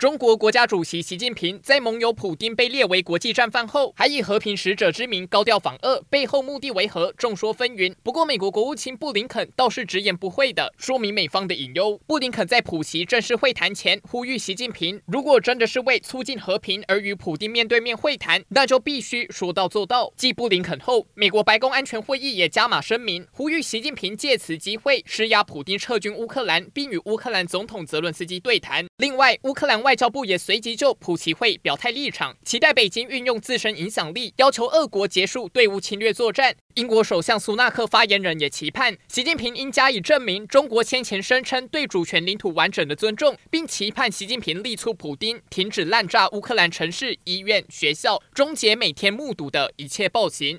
中国国家主席习近平在盟友普丁被列为国际战犯后，还以和平使者之名高调访俄，背后目的为何？众说纷纭。不过，美国国务卿布林肯倒是直言不讳的说明美方的隐忧。布林肯在普习正式会谈前呼吁习近平，如果真的是为促进和平而与普丁面对面会谈，那就必须说到做到。继布林肯后，美国白宫安全会议也加码声明，呼吁习近平借此机会施压普丁撤军乌克兰，并与乌克兰总统泽伦斯基对谈。另外，乌克兰外交部也随即就普习会表态立场，期待北京运用自身影响力，要求俄国结束对乌侵略作战。英国首相苏纳克发言人也期盼习近平应加以证明中国先前声称对主权领土完整的尊重，并期盼习近平力促普丁停止滥炸乌克兰城市、医院、学校，终结每天目睹的一切暴行。